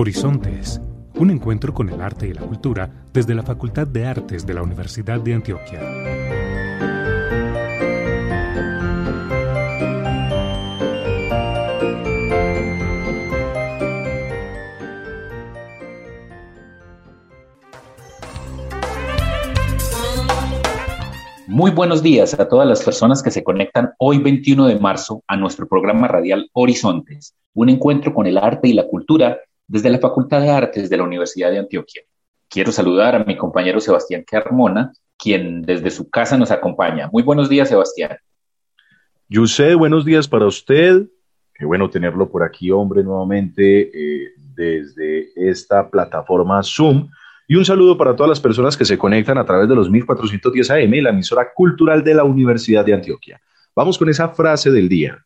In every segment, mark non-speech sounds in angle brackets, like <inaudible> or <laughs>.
Horizontes, un encuentro con el arte y la cultura desde la Facultad de Artes de la Universidad de Antioquia. Muy buenos días a todas las personas que se conectan hoy 21 de marzo a nuestro programa radial Horizontes, un encuentro con el arte y la cultura desde la Facultad de Artes de la Universidad de Antioquia. Quiero saludar a mi compañero Sebastián Carmona, quien desde su casa nos acompaña. Muy buenos días, Sebastián. Yusé, buenos días para usted. Qué bueno tenerlo por aquí, hombre, nuevamente eh, desde esta plataforma Zoom y un saludo para todas las personas que se conectan a través de los 1410 AM, la emisora cultural de la Universidad de Antioquia. Vamos con esa frase del día.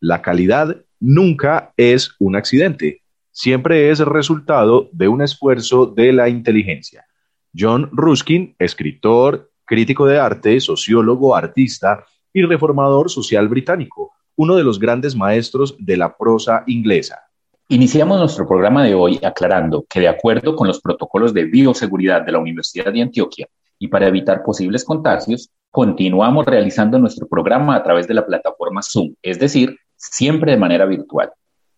La calidad nunca es un accidente, siempre es resultado de un esfuerzo de la inteligencia. John Ruskin, escritor, crítico de arte, sociólogo, artista y reformador social británico, uno de los grandes maestros de la prosa inglesa. Iniciamos nuestro programa de hoy aclarando que de acuerdo con los protocolos de bioseguridad de la Universidad de Antioquia y para evitar posibles contagios, continuamos realizando nuestro programa a través de la plataforma Zoom, es decir, siempre de manera virtual.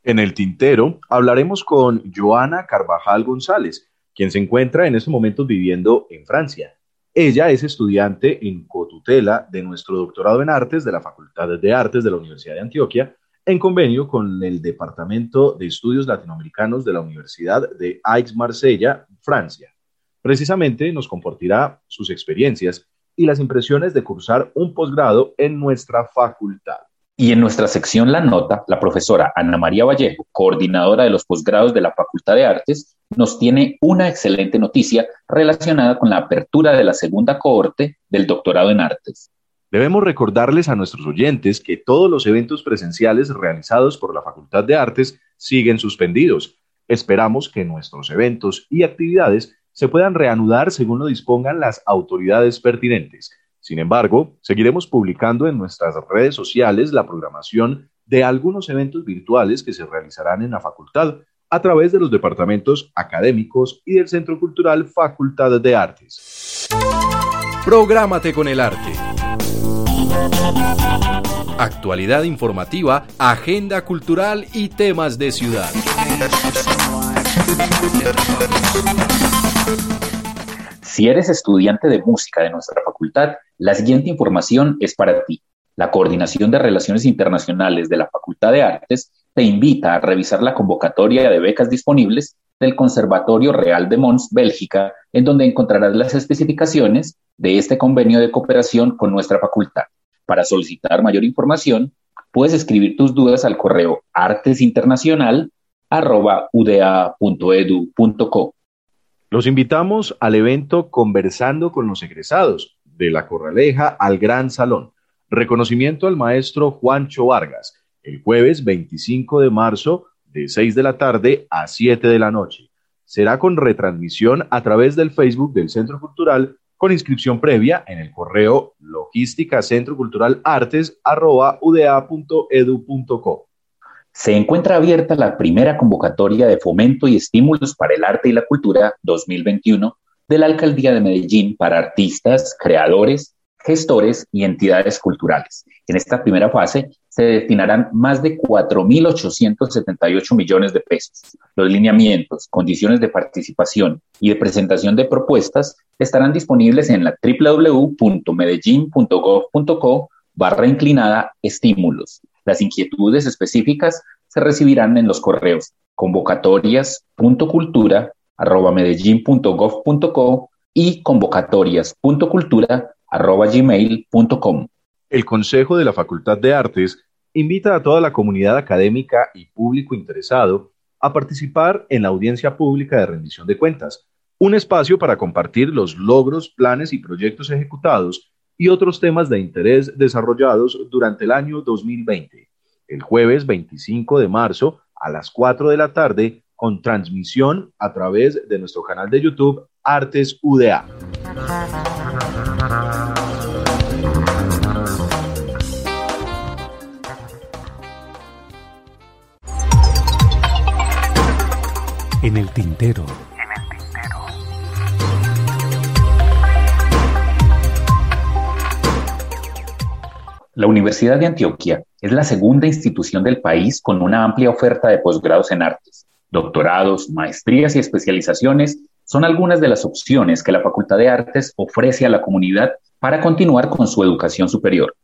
En el tintero hablaremos con Joana Carvajal González, quien se encuentra en estos momentos viviendo en Francia. Ella es estudiante en cotutela de nuestro doctorado en artes de la Facultad de Artes de la Universidad de Antioquia en convenio con el Departamento de Estudios Latinoamericanos de la Universidad de Aix-Marsella, Francia. Precisamente nos compartirá sus experiencias y las impresiones de cursar un posgrado en nuestra facultad. Y en nuestra sección La Nota, la profesora Ana María Vallejo, coordinadora de los posgrados de la Facultad de Artes, nos tiene una excelente noticia relacionada con la apertura de la segunda cohorte del doctorado en artes. Debemos recordarles a nuestros oyentes que todos los eventos presenciales realizados por la Facultad de Artes siguen suspendidos. Esperamos que nuestros eventos y actividades se puedan reanudar según lo dispongan las autoridades pertinentes. Sin embargo, seguiremos publicando en nuestras redes sociales la programación de algunos eventos virtuales que se realizarán en la facultad a través de los departamentos académicos y del Centro Cultural Facultad de Artes. Prográmate con el arte. Actualidad informativa, agenda cultural y temas de ciudad. Si eres estudiante de música de nuestra facultad, la siguiente información es para ti. La Coordinación de Relaciones Internacionales de la Facultad de Artes te invita a revisar la convocatoria de becas disponibles del Conservatorio Real de Mons, Bélgica, en donde encontrarás las especificaciones de este convenio de cooperación con nuestra facultad. Para solicitar mayor información, puedes escribir tus dudas al correo artesinternacional.uda.edu.co. Los invitamos al evento Conversando con los egresados de la Corraleja al Gran Salón. Reconocimiento al maestro Juancho Vargas, el jueves 25 de marzo de 6 de la tarde a 7 de la noche. Será con retransmisión a través del Facebook del Centro Cultural con inscripción previa en el correo logística centro cultural artes Se encuentra abierta la primera convocatoria de fomento y estímulos para el arte y la cultura 2021 de la Alcaldía de Medellín para artistas, creadores, gestores y entidades culturales. En esta primera fase se destinarán más de 4.878 millones de pesos. Los lineamientos, condiciones de participación y de presentación de propuestas estarán disponibles en la www.medellin.gov.co barra inclinada estímulos. Las inquietudes específicas se recibirán en los correos convocatorias.cultura.medellin.gov.co y convocatorias.cultura.gmail.com. El Consejo de la Facultad de Artes invita a toda la comunidad académica y público interesado a participar en la audiencia pública de rendición de cuentas, un espacio para compartir los logros, planes y proyectos ejecutados y otros temas de interés desarrollados durante el año 2020, el jueves 25 de marzo a las 4 de la tarde con transmisión a través de nuestro canal de YouTube Artes UDA. En el tintero. La Universidad de Antioquia es la segunda institución del país con una amplia oferta de posgrados en artes. Doctorados, maestrías y especializaciones son algunas de las opciones que la Facultad de Artes ofrece a la comunidad para continuar con su educación superior.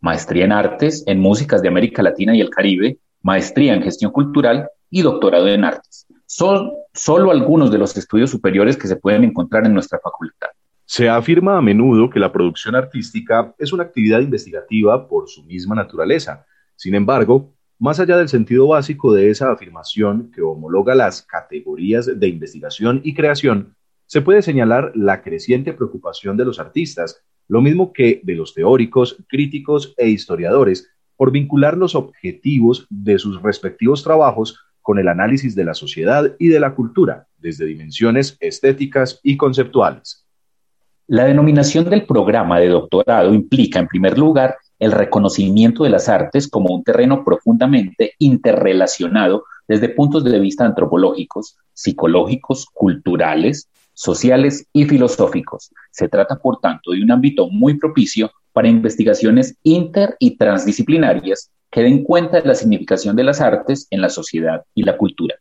Maestría en Artes en Músicas de América Latina y el Caribe, maestría en Gestión Cultural y doctorado en Artes. Son solo algunos de los estudios superiores que se pueden encontrar en nuestra facultad. Se afirma a menudo que la producción artística es una actividad investigativa por su misma naturaleza. Sin embargo, más allá del sentido básico de esa afirmación que homologa las categorías de investigación y creación, se puede señalar la creciente preocupación de los artistas, lo mismo que de los teóricos, críticos e historiadores, por vincular los objetivos de sus respectivos trabajos con el análisis de la sociedad y de la cultura, desde dimensiones estéticas y conceptuales. La denominación del programa de doctorado implica, en primer lugar, el reconocimiento de las artes como un terreno profundamente interrelacionado desde puntos de vista antropológicos, psicológicos, culturales, sociales y filosóficos. Se trata, por tanto, de un ámbito muy propicio para investigaciones inter y transdisciplinarias que den cuenta de la significación de las artes en la sociedad y la cultura.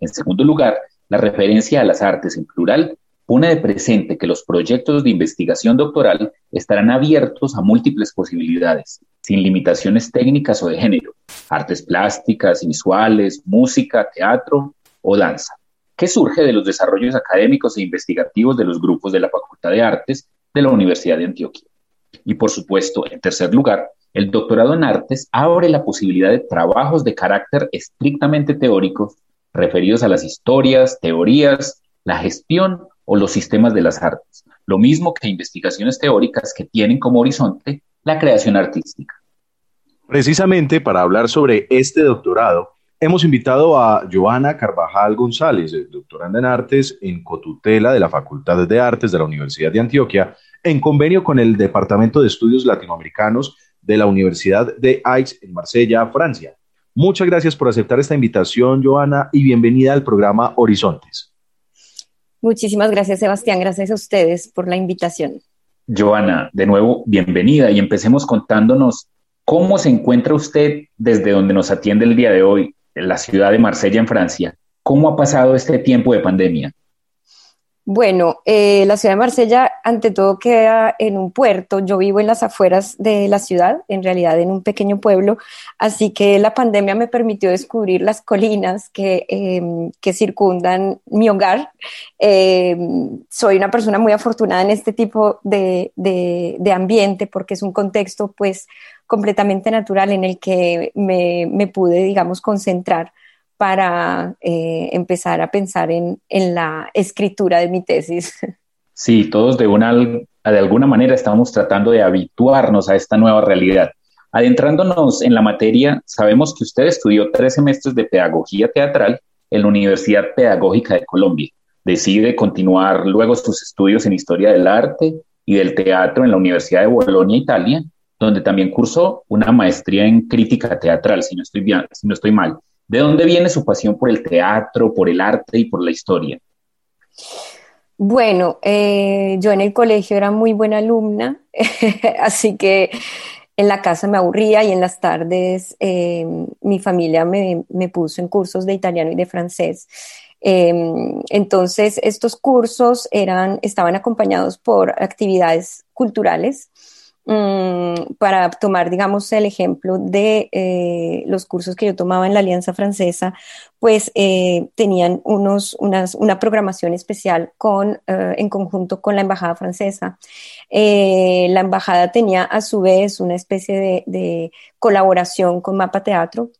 En segundo lugar, la referencia a las artes en plural pone de presente que los proyectos de investigación doctoral estarán abiertos a múltiples posibilidades, sin limitaciones técnicas o de género, artes plásticas, visuales, música, teatro o danza, que surge de los desarrollos académicos e investigativos de los grupos de la Facultad de Artes de la Universidad de Antioquia. Y por supuesto, en tercer lugar, el doctorado en artes abre la posibilidad de trabajos de carácter estrictamente teóricos referidos a las historias, teorías, la gestión o los sistemas de las artes, lo mismo que investigaciones teóricas que tienen como horizonte la creación artística. Precisamente para hablar sobre este doctorado, hemos invitado a Joana Carvajal González, doctoranda en artes en cotutela de la Facultad de Artes de la Universidad de Antioquia, en convenio con el Departamento de Estudios Latinoamericanos de la Universidad de Aix en Marsella, Francia. Muchas gracias por aceptar esta invitación, Joana, y bienvenida al programa Horizontes. Muchísimas gracias, Sebastián. Gracias a ustedes por la invitación. Joana, de nuevo, bienvenida y empecemos contándonos cómo se encuentra usted desde donde nos atiende el día de hoy, en la ciudad de Marsella, en Francia. ¿Cómo ha pasado este tiempo de pandemia? Bueno, eh, la ciudad de Marsella, ante todo, queda en un puerto. Yo vivo en las afueras de la ciudad, en realidad en un pequeño pueblo, así que la pandemia me permitió descubrir las colinas que, em, que circundan mi hogar. Em, soy una persona muy afortunada en este tipo de, de, de, ambiente porque es un contexto, pues, completamente natural en el que me, me pude, digamos, concentrar para eh, empezar a pensar en, la escritura de mi tesis. <laughs> Sí, todos de, una, de alguna manera estamos tratando de habituarnos a esta nueva realidad. Adentrándonos en la materia, sabemos que usted estudió tres semestres de pedagogía teatral en la Universidad Pedagógica de Colombia. Decide continuar luego sus estudios en historia del arte y del teatro en la Universidad de Bolonia, Italia, donde también cursó una maestría en crítica teatral, si no estoy, bien, si no estoy mal. ¿De dónde viene su pasión por el teatro, por el arte y por la historia? Bueno, eh, yo en el colegio era muy buena alumna, <laughs> así que en la casa me aburría y en las tardes eh, mi familia me, puso en cursos de italiano y de francés. Em, entonces, estos cursos eran, estaban acompañados por actividades culturales para tomar, digamos, el ejemplo de eh, los cursos que yo tomaba en la Alianza Francesa, pues eh, tenían unos, unas, una programación especial con, eh, en conjunto con la Embajada Francesa. la Embajada tenía a su vez una especie de, de colaboración con Mapa Teatro,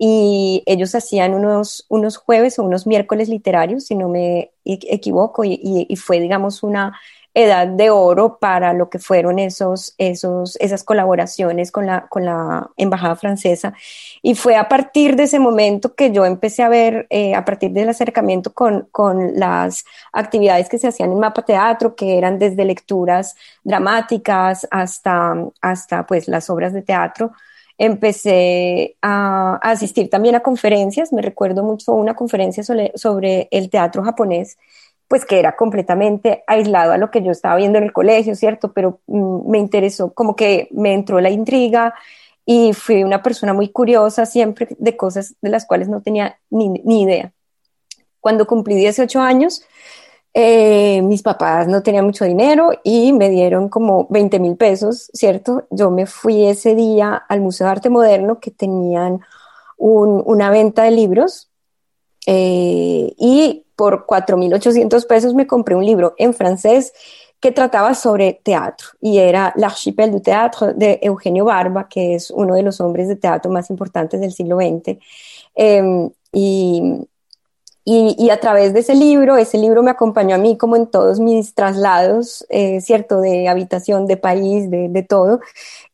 y ellos hacían unos, unos jueves o unos miércoles literarios, si no me equivoco, y, y, fue, digamos, una edad de oro para lo que fueron esos, esos, esas colaboraciones con la, con la Embajada Francesa. Y fue a partir de ese momento que yo empecé a ver, eh, a partir del acercamiento con, con las actividades que se hacían en Mapa Teatro, que eran desde lecturas dramáticas hasta, hasta pues las obras de teatro, empecé a, asistir también a conferencias. Me recuerdo mucho una conferencia sobre, el teatro japonés, pues que era completamente aislado a lo que yo estaba viendo en el colegio, ¿cierto? Pero mm, me interesó, como que me entró la intriga y fui una persona muy curiosa siempre de cosas de las cuales no tenía ni, ni idea. Cuando cumplí 18 años, eh, mis papás no tenían mucho dinero y me dieron como 20 mil pesos, ¿cierto? Yo me fui ese día al Museo de Arte Moderno que tenían una venta de libros eh, y por 4.800 pesos me compré un libro en francés que trataba sobre teatro y era L'Archipel du Théâtre de Eugenio Barba, que es uno de los hombres de teatro más importantes del siglo XX. Em, y y, a través de ese libro, ese libro me acompañó a mí como en todos mis traslados, eh, ¿cierto? De habitación, de país, de, de todo.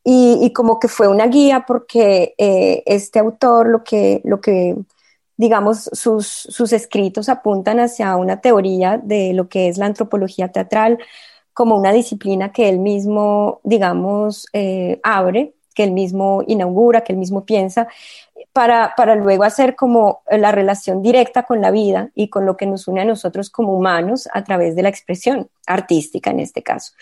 Y, y, como que fue una guía porque eh, este autor lo que, lo que digamos, sus, sus escritos apuntan hacia una teoría de lo que es la antropología teatral como una disciplina que él mismo, digamos, eh, abre, que él mismo inaugura, que él mismo piensa, para, para luego hacer como la relación directa con la vida y con lo que nos une a nosotros como humanos a través de la expresión artística en este caso.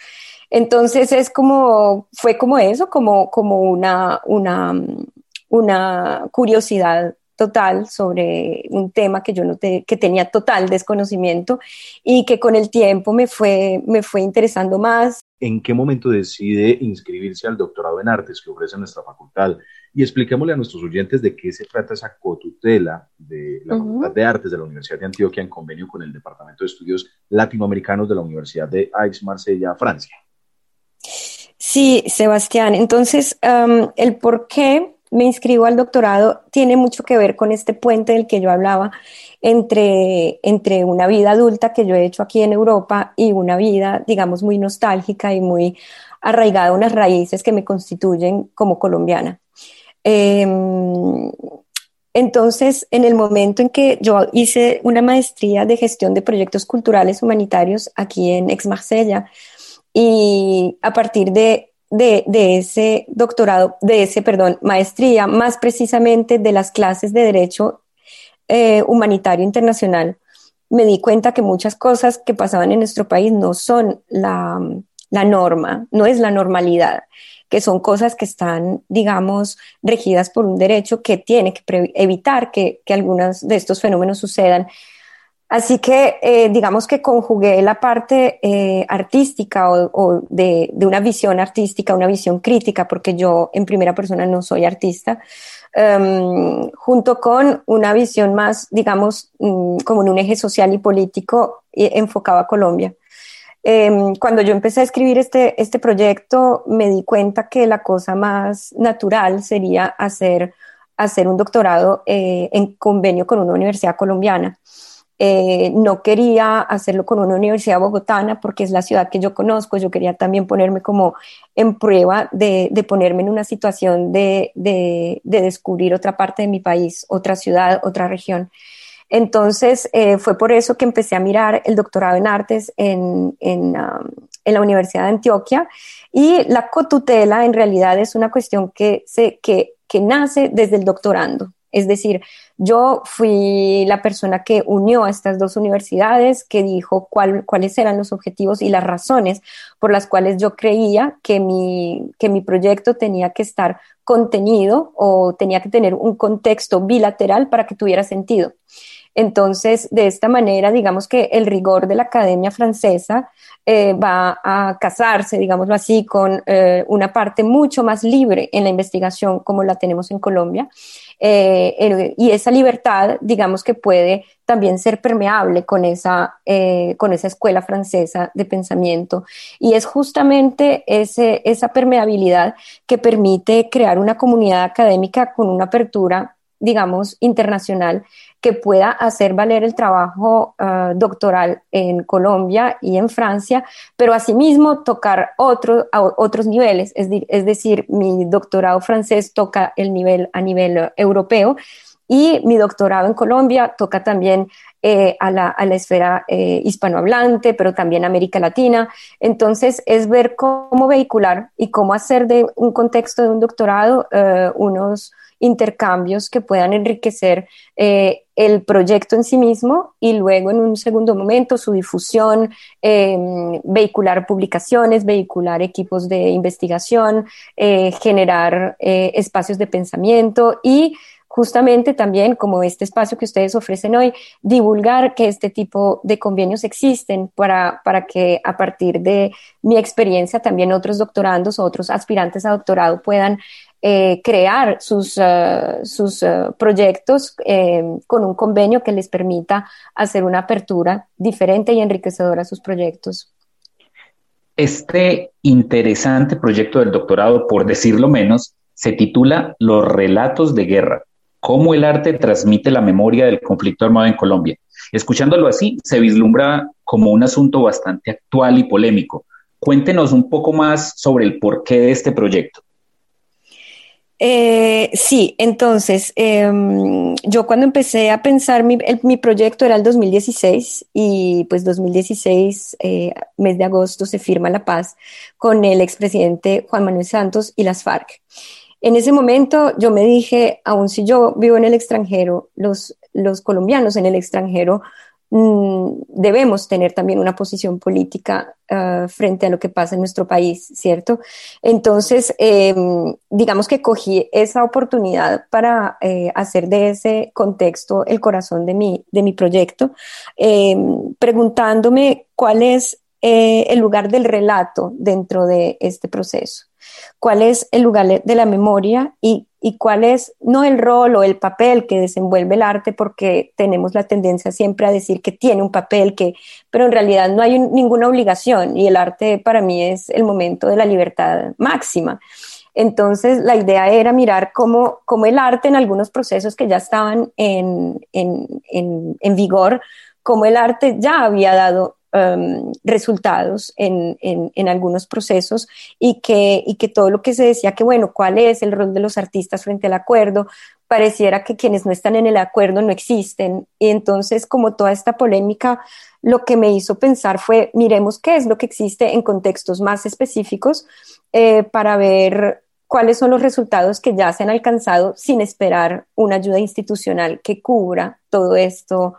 Entonces es como, fue como eso, como, como una, una, una curiosidad total sobre un tema que yo no que tenía total desconocimiento y que con el tiempo me fue, me fue interesando más. ¿En qué momento decide inscribirse al doctorado en artes que ofrece nuestra facultad? y expliquémosle a nuestros oyentes de qué se trata esa cotutela de la Facultad de Artes de la Universidad de Antioquia en convenio con el Departamento de Estudios Latinoamericanos de la Universidad de Aix-Marsella, Francia. Sí, Sebastián. Entonces, el por qué me inscribo al doctorado tiene mucho que ver con este puente del que yo hablaba entre, entre una vida adulta que yo he hecho aquí en Europa y una vida, digamos, muy nostálgica y muy arraigada unas raíces que me constituyen como colombiana. Em, entonces, en el momento en que yo hice una maestría de gestión de proyectos culturales humanitarios aquí en Ex-Marsella, y a partir de, de, ese doctorado, de ese, perdón, maestría, más precisamente de las clases de Derecho eh, Humanitario Internacional, me di cuenta que muchas cosas que pasaban en nuestro país no son la, la norma, no es la normalidad que son cosas que están, digamos, regidas por un derecho que tiene que evitar que, que algunos de estos fenómenos sucedan. Así que, eh, digamos que conjugué la parte eh, artística o, de, de, una visión artística, una visión crítica, porque yo en primera persona no soy artista, um, junto con una visión más, digamos, um, como en un eje social y político eh, enfocado a Colombia. Em, cuando yo empecé a escribir este, este proyecto, me di cuenta que la cosa más natural sería hacer, hacer un doctorado eh, en convenio con una universidad colombiana. Eh, no quería hacerlo con una universidad bogotana porque es la ciudad que yo conozco. Yo quería también ponerme como en prueba de, ponerme en una situación de, de, de descubrir otra parte de mi país, otra ciudad, otra región. Entonces, eh, fue por eso que empecé a mirar el doctorado en artes en, en, um, en, la Universidad de Antioquia y la cotutela en realidad es una cuestión que, se, que, que nace desde el doctorando. Es decir, yo fui la persona que unió a estas dos universidades, que dijo cuál, cuáles eran los objetivos y las razones por las cuales yo creía que mi, que mi proyecto tenía que estar contenido o tenía que tener un contexto bilateral para que tuviera sentido. Entonces, de esta manera, digamos que el rigor de la academia francesa eh, va a casarse, digámoslo así, con eh, una parte mucho más libre en la investigación como la tenemos en Colombia. Eh, y esa libertad, digamos que puede también ser permeable con esa, con esa escuela francesa de pensamiento. Y es justamente ese, esa permeabilidad que permite crear una comunidad académica con una apertura digamos, internacional que pueda hacer valer el trabajo ah, doctoral en Colombia y en Francia, pero asimismo tocar otro, otros niveles, es, decir, mi doctorado francés toca el nivel a nivel europeo Y mi doctorado en Colombia toca también eh, a, la, a, la, esfera eh, hispanohablante, pero también América Latina. Entonces, es ver cómo vehicular y cómo hacer de un contexto de un doctorado eh, unos intercambios que puedan enriquecer eh, el proyecto en sí mismo y luego en un segundo momento su difusión, em, vehicular publicaciones, vehicular equipos de investigación, generar espacios de pensamiento y justamente también como este espacio que ustedes ofrecen hoy, divulgar que este tipo de convenios existen para, para que a partir de mi experiencia también otros doctorandos o otros aspirantes a doctorado puedan eh, crear sus, uh, sus uh, proyectos eh, con un convenio que les permita hacer una apertura diferente y enriquecedora a sus proyectos. Este interesante proyecto del doctorado, por decirlo menos, se titula Los relatos de guerra, cómo el arte transmite la memoria del conflicto armado en Colombia. Escuchándolo así, se vislumbra como un asunto bastante actual y polémico. Cuéntenos un poco más sobre el porqué de este proyecto. Eh, sí, entonces, em, yo cuando empecé a pensar mi, mi, proyecto era el 2016 y pues 2016, eh, mes de agosto, se firma la paz con el expresidente Juan Manuel Santos y las FARC. En ese momento yo me dije, aun si yo vivo en el extranjero, los, los colombianos en el extranjero debemos tener también una posición política uh, frente a lo que pasa en nuestro país, ¿cierto? Entonces, eh, digamos que cogí esa oportunidad para eh, hacer de ese contexto el corazón de mi, de mi proyecto, eh, preguntándome cuál es eh, el lugar del relato dentro de este proceso cuál es el lugar de la memoria y, cuál es no el rol o el papel que desenvuelve el arte, porque tenemos la tendencia siempre a decir que tiene un papel, que, pero en realidad no hay ninguna obligación y el arte para mí es el momento de la libertad máxima. Entonces, la idea era mirar cómo, cómo el arte en algunos procesos que ya estaban en, en, en vigor, cómo el arte ya había dado Um, resultados en, en, algunos procesos y que, y que todo lo que se decía que, bueno, cuál es el rol de los artistas frente al acuerdo, pareciera que quienes no están en el acuerdo no existen. Y entonces, como toda esta polémica, lo que me hizo pensar fue, miremos qué es lo que existe en contextos más específicos eh, para ver cuáles son los resultados que ya se han alcanzado sin esperar una ayuda institucional que cubra todo esto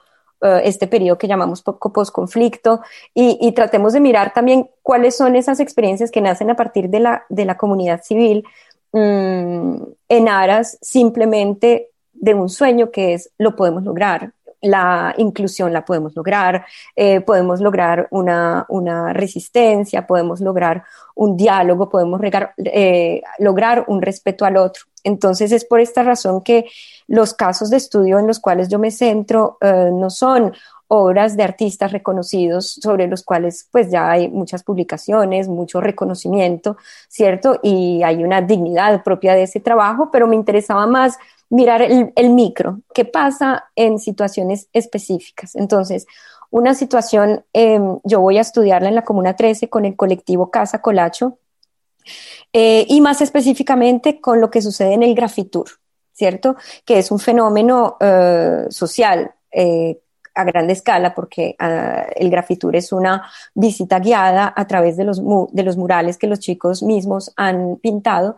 este periodo que llamamos posconflicto y, y tratemos de mirar también cuáles son esas experiencias que nacen a partir de la, de la comunidad civil mm, en aras simplemente de un sueño que es lo podemos lograr, la inclusión la podemos lograr, eh, podemos lograr una, una, resistencia, podemos lograr un diálogo, podemos eh, lograr un respeto al otro. Entonces es por esta razón que los casos de estudio en los cuales yo me centro eh, no son obras de artistas reconocidos sobre los cuales pues ya hay muchas publicaciones, mucho reconocimiento, ¿cierto? Y hay una dignidad propia de ese trabajo, pero me interesaba más mirar el, micro, qué pasa en situaciones específicas. Entonces, una situación, em, yo voy a estudiarla en la Comuna 13 con el colectivo Casa Colacho eh, y más específicamente con lo que sucede en el grafitur. ¿cierto? Que es un fenómeno eh, social eh, a gran escala porque ah, el grafitur es una visita guiada a través de los, de los murales que los chicos mismos han pintado,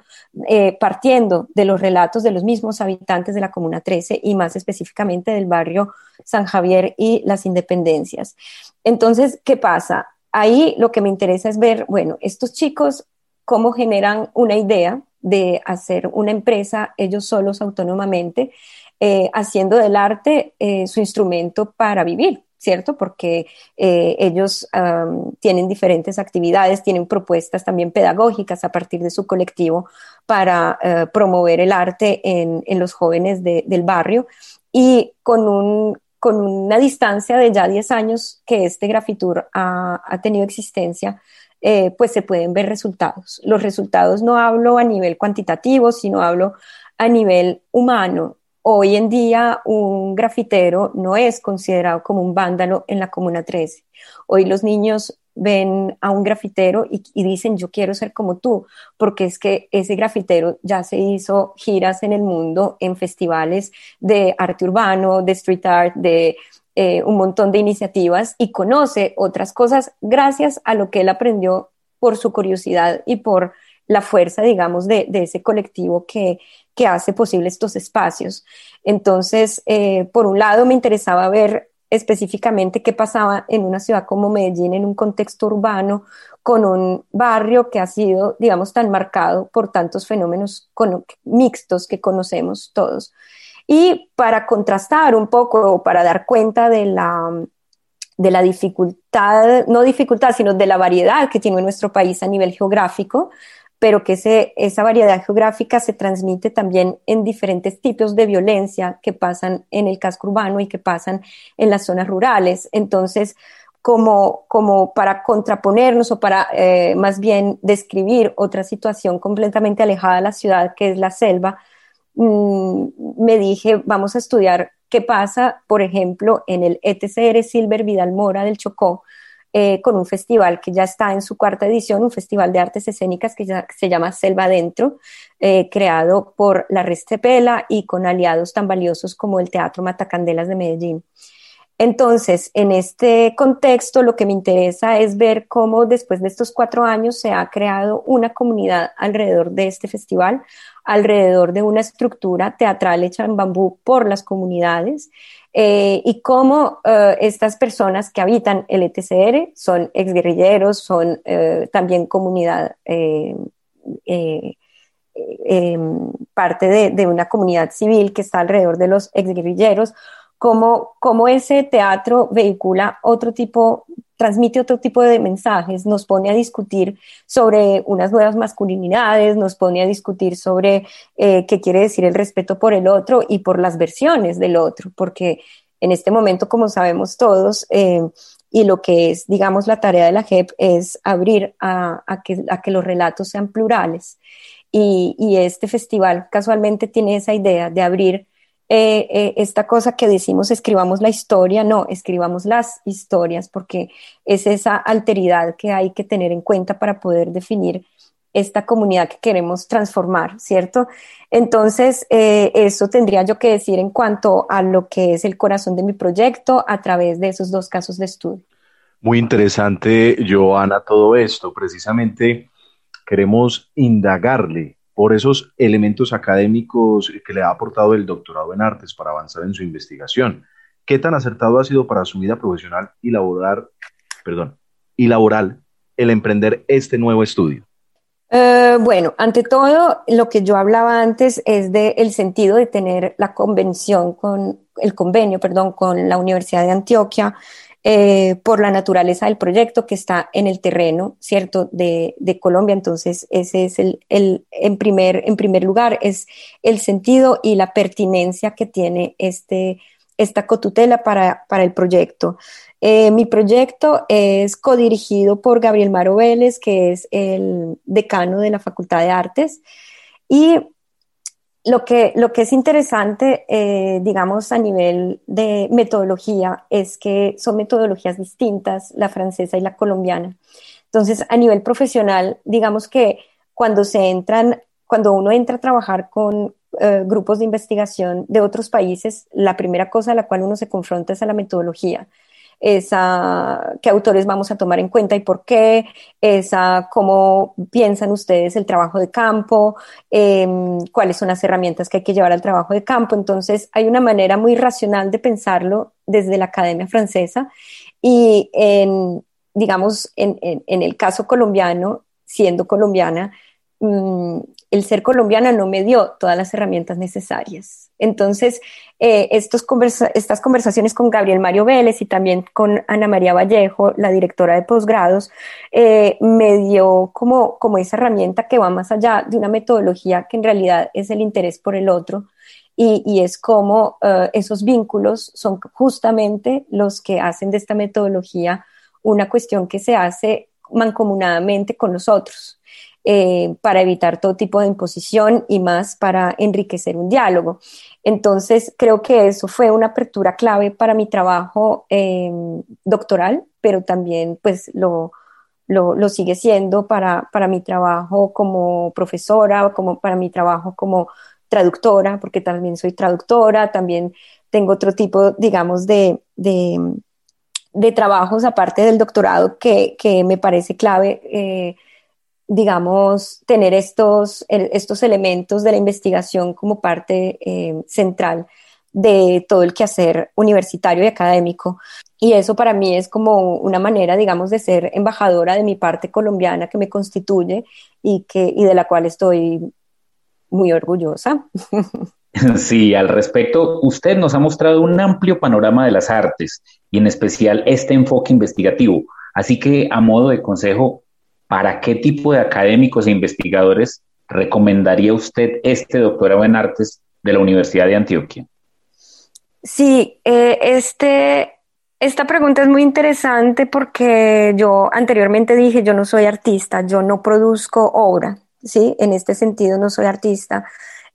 eh, partiendo de los relatos de los mismos habitantes de la Comuna 13 y más específicamente del barrio San Javier y las Independencias. Entonces, ¿qué pasa? Ahí lo que me interesa es ver, bueno, estos chicos, cómo generan una idea de hacer una empresa ellos solos autónomamente, eh, haciendo del arte eh, su instrumento para vivir, ¿cierto? Porque eh, ellos tienen diferentes actividades, tienen propuestas también pedagógicas a partir de su colectivo para promover el arte en, los jóvenes del barrio y con, un, con una distancia de ya 10 años que este grafitur ha, ha tenido existencia, pues se pueden ver resultados. Los resultados no hablo a nivel cuantitativo, sino hablo a nivel humano. Hoy en día un grafitero no es considerado como un vándalo en la Comuna 13. Hoy los niños ven a un grafitero y, dicen, yo quiero ser como tú, porque es que ese grafitero ya se hizo giras en el mundo, en festivales de arte urbano, de street art, de eh, un montón de iniciativas y conoce otras cosas gracias a lo que él aprendió por su curiosidad y por la fuerza, digamos, de, ese colectivo que, hace posible estos espacios. Entonces, eh, por un lado, me interesaba ver específicamente qué pasaba en una ciudad como Medellín, en un contexto urbano, con un barrio que ha sido, digamos, tan marcado por tantos fenómenos mixtos que conocemos todos. Y para contrastar un poco, para dar cuenta de la, de la dificultad, no dificultad, sino de la variedad que tiene nuestro país a nivel geográfico, pero que esa variedad geográfica se transmite también en diferentes tipos de violencia que pasan en el casco urbano y que pasan en las zonas rurales. Entonces, como, como para contraponernos o para eh, más bien describir otra situación completamente alejada de la ciudad, que es la selva, mm, me dije, vamos a estudiar qué pasa, por ejemplo, en el ETCR Silver Vidal Mora del Chocó, eh, con un festival que ya está en su cuarta edición, un festival de artes escénicas que, se llama Selva Adentro, eh, creado por la Restepela y con aliados tan valiosos como el Teatro Matacandelas de Medellín. Entonces, en este contexto, lo que me interesa es ver cómo después de estos cuatro años se ha creado una comunidad alrededor de este festival, alrededor de una estructura teatral hecha en bambú por las comunidades eh, y cómo eh, estas personas que habitan el ETCR son exguerrilleros, son eh, también comunidad, parte de, de, una comunidad civil que está alrededor de los exguerrilleros, cómo, cómo ese teatro vehicula otro tipo transmite otro tipo de mensajes, nos pone a discutir sobre unas nuevas masculinidades, nos pone a discutir sobre eh, qué quiere decir el respeto por el otro y por las versiones del otro, porque en este momento, como sabemos todos, eh, y lo que es, digamos, la tarea de la JEP es abrir a, que, los relatos sean plurales. Y este festival casualmente tiene esa idea de abrir eh, eh, esta cosa que decimos escribamos la historia, no, escribamos las historias, porque es esa alteridad que hay que tener en cuenta para poder definir esta comunidad que queremos transformar, ¿cierto? Entonces, eh, eso tendría yo que decir en cuanto a lo que es el corazón de mi proyecto a través de esos dos casos de estudio. Muy interesante, Joana, todo esto. Precisamente queremos indagarle por esos elementos académicos que le ha aportado el doctorado en artes para avanzar en su investigación. ¿Qué tan acertado ha sido para su vida profesional y laboral, perdón, y laboral el emprender este nuevo estudio? Eh, bueno, ante todo, lo que yo hablaba antes es del el sentido de tener la convención con el convenio, perdón, con la Universidad de Antioquia eh, por la naturaleza del proyecto que está en el terreno, ¿cierto?, de, Colombia. Entonces, ese es el, en, primer, en primer lugar, es el sentido y la pertinencia que tiene este, esta cotutela para, para el proyecto. Eh, mi proyecto es codirigido por Gabriel Maro Vélez, que es el decano de la Facultad de Artes, y lo que, lo que es interesante, eh, digamos, a nivel de metodología, es que son metodologías distintas, la francesa y la colombiana. Entonces, a nivel profesional, digamos que cuando se entran, cuando uno entra a trabajar con eh, grupos de investigación de otros países, la primera cosa a la cual uno se confronta es a la metodología esa qué autores vamos a tomar en cuenta y por qué, esa cómo piensan ustedes el trabajo de campo, em, cuáles son las herramientas que hay que llevar al trabajo de campo. Entonces, hay una manera muy racional de pensarlo desde la Academia Francesa y en, digamos, en, en, el caso colombiano, siendo colombiana, mm, el ser colombiana no me dio todas las herramientas necesarias. Entonces, eh, estos estas conversaciones con Gabriel Mario Vélez y también con Ana María Vallejo, la directora de posgrados, eh, me dio como, como esa herramienta que va más allá de una metodología que en realidad es el interés por el otro. Y, es como eh, esos vínculos son justamente los que hacen de esta metodología una cuestión que se hace mancomunadamente con los otros. Eh, para evitar todo tipo de imposición y más para enriquecer un diálogo. Entonces, creo que eso fue una apertura clave para mi trabajo eh, doctoral, pero también pues lo, lo, sigue siendo para, para mi trabajo como profesora, como para mi trabajo como traductora, porque también soy traductora, también tengo otro tipo, digamos, de, de, trabajos aparte del doctorado que, me parece clave, eh, digamos, tener estos, estos elementos de la investigación como parte eh, central de todo el quehacer universitario y académico. Y eso para mí es como una manera, digamos, de ser embajadora de mi parte colombiana que me constituye y, que, y de la cual estoy muy orgullosa. <laughs> Sí, al respecto, usted nos ha mostrado un amplio panorama de las artes y en especial este enfoque investigativo. Así que, a modo de consejo, ¿para qué tipo de académicos e investigadores recomendaría usted este doctorado en artes de la Universidad de Antioquia? Sí, eh, este, esta pregunta es muy interesante porque yo anteriormente dije, yo no soy artista, yo no produzco obra, ¿sí? En este sentido no soy artista.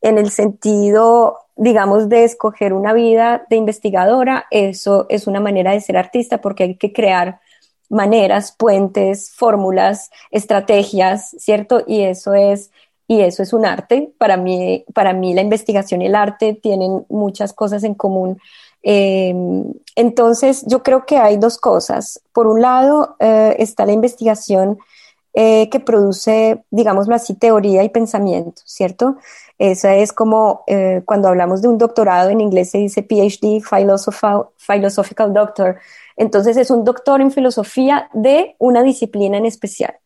En el sentido, digamos, de escoger una vida de investigadora, eso es una manera de ser artista porque hay que crear maneras, puentes, fórmulas, estrategias, ¿cierto? Y eso es y eso es un arte. Para mí, para mí la investigación y el arte tienen muchas cosas en común eh, entonces, yo creo que hay dos cosas. Por un lado, eh, está la investigación eh, que produce, digámoslo así, teoría y pensamiento, ¿cierto? Esa es como cuando hablamos de un doctorado, en inglés se dice PhD, Philosophical Doctor. Entonces, es un doctor en filosofía de una disciplina en especial.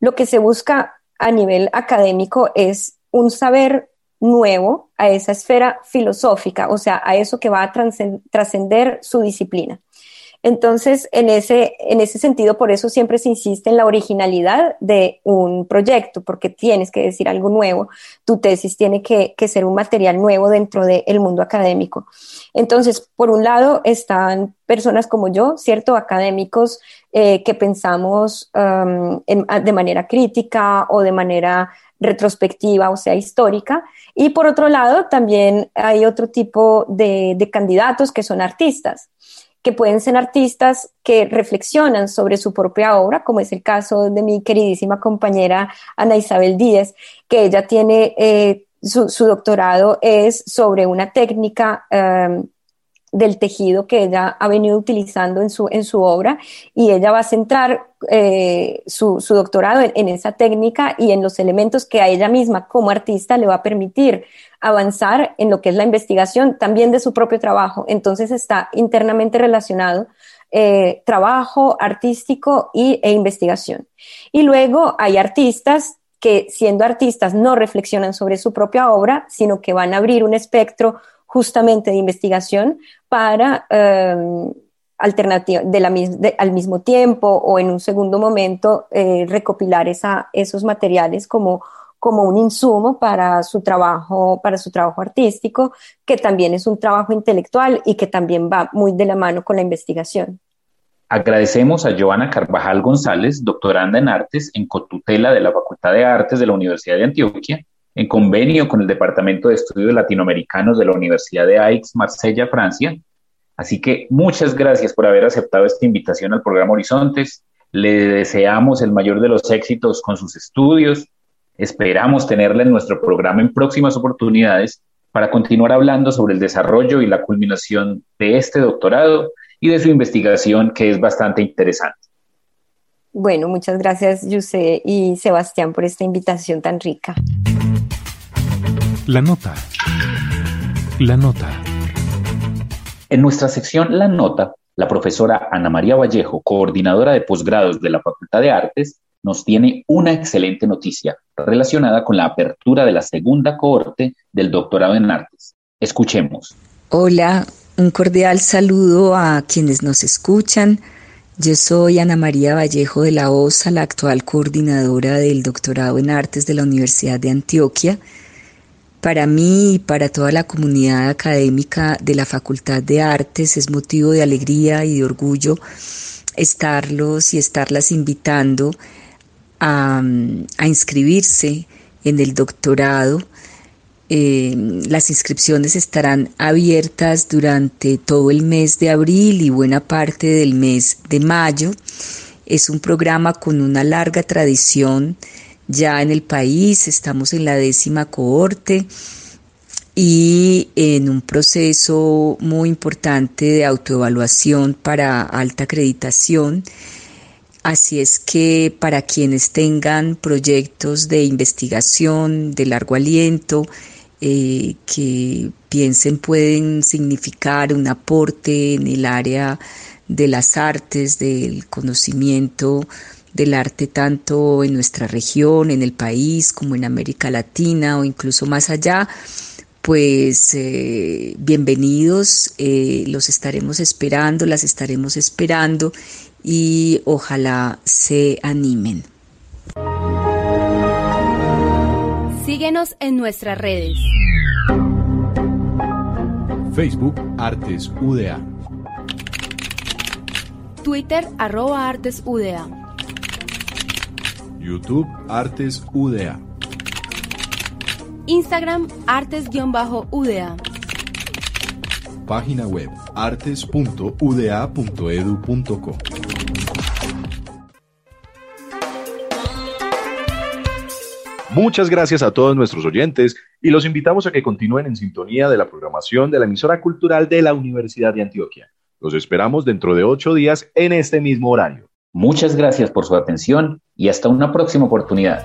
Lo que se busca a nivel académico es un saber nuevo a esa esfera filosófica, o sea, a eso que va a trascender su disciplina. Entonces, en ese, en ese sentido, por eso siempre se insiste en la originalidad de un proyecto, porque tienes que decir algo nuevo, tu tesis tiene que, ser un material nuevo dentro del mundo académico. Entonces, por un lado, están personas como yo, ¿cierto? Académicos eh, que pensamos um, de manera crítica o de manera retrospectiva, o sea, histórica. Y por otro lado, también hay otro tipo de, candidatos que son artistas que pueden ser artistas que reflexionan sobre su propia obra, como es el caso de mi queridísima compañera Ana Isabel Díez, que ella tiene, eh, su, doctorado es sobre una técnica em, del tejido que ella ha venido utilizando en su, en su obra y ella va a centrar eh, su, doctorado en, esa técnica y en los elementos que a ella misma como artista le va a permitir avanzar en lo que es la investigación también de su propio trabajo. Entonces está internamente relacionado eh, trabajo artístico y, e investigación. Y luego hay artistas que siendo artistas no reflexionan sobre su propia obra, sino que van a abrir un espectro justamente de investigación para eh, de la, al mismo tiempo o en un segundo momento eh, recopilar esa, esos materiales como, como un insumo para su trabajo, para su trabajo artístico, que también es un trabajo intelectual y que también va muy de la mano con la investigación. Agradecemos a Joana Carvajal González, doctoranda en artes en cotutela de la Facultad de Artes de la Universidad de Antioquia, en convenio con el Departamento de Estudios Latinoamericanos de la Universidad de Aix, Marsella, Francia. Así que muchas gracias por haber aceptado esta invitación al programa Horizontes. Le deseamos el mayor de los éxitos con sus estudios. Esperamos tenerla en nuestro programa en próximas oportunidades para continuar hablando sobre el desarrollo y la culminación de este doctorado y de su investigación que es bastante interesante. Bueno, muchas gracias, Yuse y Sebastián, por esta invitación tan rica. La nota. La nota. En nuestra sección La nota, la profesora Ana María Vallejo, coordinadora de posgrados de la Facultad de Artes, nos tiene una excelente noticia relacionada con la apertura de la segunda cohorte del doctorado en artes. Escuchemos. Hola, un cordial saludo a quienes nos escuchan. Yo soy Ana María Vallejo de la OSA, la actual coordinadora del doctorado en artes de la Universidad de Antioquia para mí y para toda la comunidad académica de la Facultad de Artes es motivo de alegría y de orgullo estarlos y estarlas invitando a, inscribirse en el doctorado. Eh, las inscripciones estarán abiertas durante todo el mes de abril y buena parte del mes de mayo Es un programa con una larga tradición ya en el país, estamos en la décima cohorte y en un proceso muy importante de autoevaluación para alta acreditación. Así es que para quienes tengan proyectos de investigación de largo aliento, eh, que piensen pueden significar un aporte en el área de las artes, del conocimiento del arte tanto en nuestra región, en el país, como en América Latina o incluso más allá, pues eh, bienvenidos, eh, los estaremos esperando, las estaremos esperando y ojalá se animen. Síguenos en nuestras redes. Facebook Artes UDA. Twitter arroba Artes UDA. YouTube Artes UDA. Instagram artes-uda. Página web artes.uda.edu.co. Muchas gracias a todos nuestros oyentes y los invitamos a que continúen en sintonía de la programación de la emisora cultural de la Universidad de Antioquia. Los esperamos dentro de ocho días en este mismo horario. Muchas gracias por su atención y hasta una próxima oportunidad.